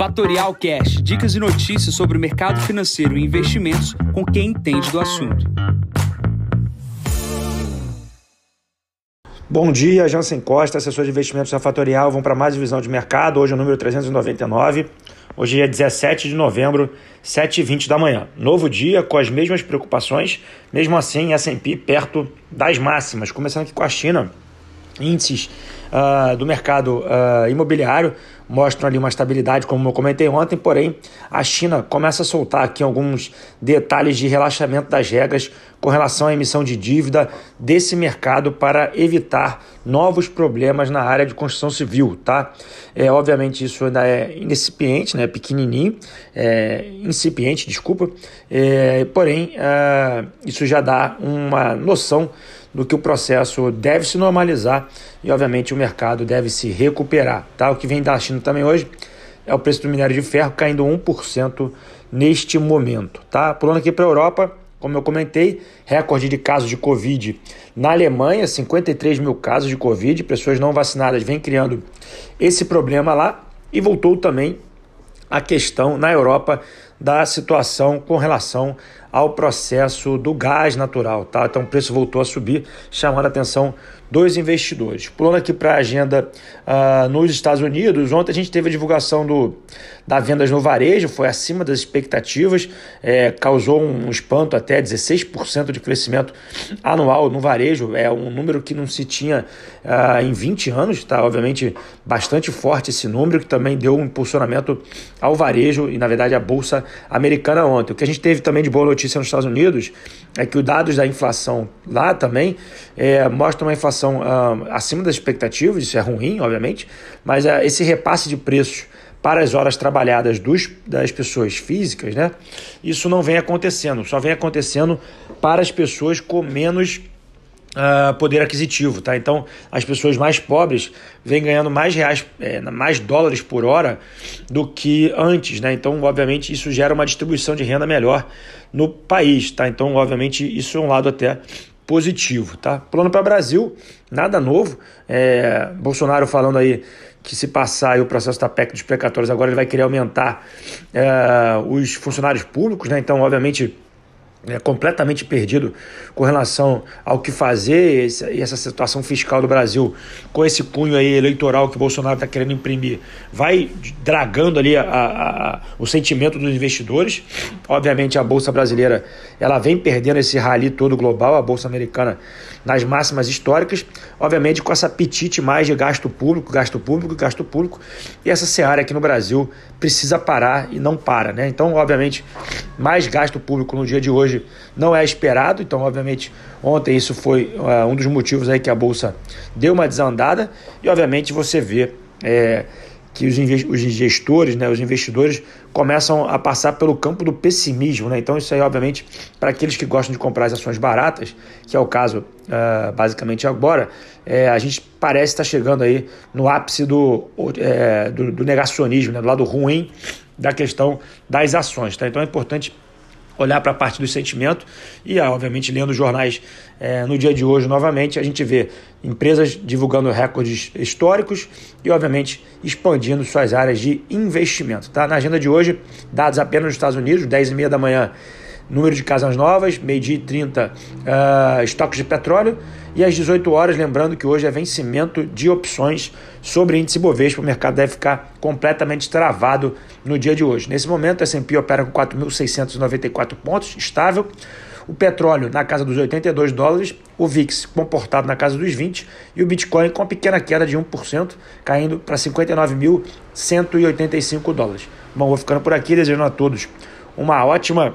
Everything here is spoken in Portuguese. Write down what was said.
Fatorial Cash, dicas e notícias sobre o mercado financeiro e investimentos com quem entende do assunto. Bom dia, Jansen Costa, assessor de investimentos da Fatorial. Vamos para mais visão de mercado. Hoje é o número 399. Hoje é 17 de novembro, 7h20 da manhã. Novo dia com as mesmas preocupações, mesmo assim, S&P perto das máximas. Começando aqui com a China, índices uh, do mercado uh, imobiliário mostram ali uma estabilidade, como eu comentei ontem, porém a China começa a soltar aqui alguns detalhes de relaxamento das regras com relação à emissão de dívida desse mercado para evitar novos problemas na área de construção civil, tá? É, obviamente isso ainda é incipiente, né? Pequenininho, é, incipiente, desculpa, é, porém é, isso já dá uma noção do que o processo deve se normalizar e, obviamente, o mercado deve se recuperar. Tá? O que vem da China também hoje é o preço do minério de ferro caindo 1% neste momento. Tá? Pulando aqui para a Europa, como eu comentei, recorde de casos de Covid na Alemanha, 53 mil casos de Covid, pessoas não vacinadas vêm criando esse problema lá e voltou também a questão na Europa da situação com relação ao processo do gás natural. Tá? Então o preço voltou a subir, chamando a atenção dos investidores. Pulando aqui para a agenda uh, nos Estados Unidos, ontem a gente teve a divulgação do, da vendas no varejo, foi acima das expectativas, é, causou um espanto até 16% de crescimento anual no varejo, é um número que não se tinha uh, em 20 anos, tá? obviamente bastante forte esse número, que também deu um impulsionamento ao varejo e na verdade à Bolsa Americana ontem. O que a gente teve também de boa notícia nos Estados Unidos é que os dados da inflação lá também é, mostram uma inflação uh, acima das expectativas, isso é ruim, obviamente, mas uh, esse repasse de preços para as horas trabalhadas dos, das pessoas físicas, né? Isso não vem acontecendo, só vem acontecendo para as pessoas com menos Uh, poder aquisitivo, tá? Então, as pessoas mais pobres vêm ganhando mais reais, é, mais dólares por hora do que antes, né? Então, obviamente, isso gera uma distribuição de renda melhor no país, tá? Então, obviamente, isso é um lado até positivo, tá? Plano para o Brasil, nada novo. É, Bolsonaro falando aí que se passar o processo da PEC dos precatórios agora ele vai querer aumentar é, os funcionários públicos, né? Então, obviamente é, completamente perdido com relação ao que fazer e essa situação fiscal do Brasil. Com esse cunho aí eleitoral que o Bolsonaro está querendo imprimir vai dragando ali a, a, a, o sentimento dos investidores. Obviamente a Bolsa Brasileira ela vem perdendo esse rally todo global a Bolsa Americana nas máximas históricas. Obviamente com esse apetite mais de gasto público gasto público, gasto público. E essa seara aqui no Brasil precisa parar e não para né? então obviamente mais gasto público no dia de hoje hoje não é esperado, então obviamente ontem isso foi uh, um dos motivos aí que a bolsa deu uma desandada e obviamente você vê é, que os, os gestores, né, os investidores começam a passar pelo campo do pessimismo, né? Então isso aí obviamente para aqueles que gostam de comprar as ações baratas, que é o caso uh, basicamente agora, é, a gente parece estar chegando aí no ápice do, é, do, do negacionismo, né, do lado ruim da questão das ações, tá? Então é importante olhar para a parte do sentimento e, obviamente, lendo jornais é, no dia de hoje novamente, a gente vê empresas divulgando recordes históricos e, obviamente, expandindo suas áreas de investimento. Tá? Na agenda de hoje, dados apenas nos Estados Unidos, 10 e meia da manhã, número de casas novas, meio-dia e 30, uh, estoques de petróleo, e às 18 horas, lembrando que hoje é vencimento de opções sobre índice Bovespa, o mercado deve ficar completamente travado no dia de hoje. Nesse momento, a S&P opera com 4.694 pontos, estável, o petróleo na casa dos 82 dólares, o VIX comportado na casa dos 20 e o Bitcoin com pequena queda de 1%, caindo para 59.185 dólares. Bom, vou ficando por aqui, desejando a todos uma ótima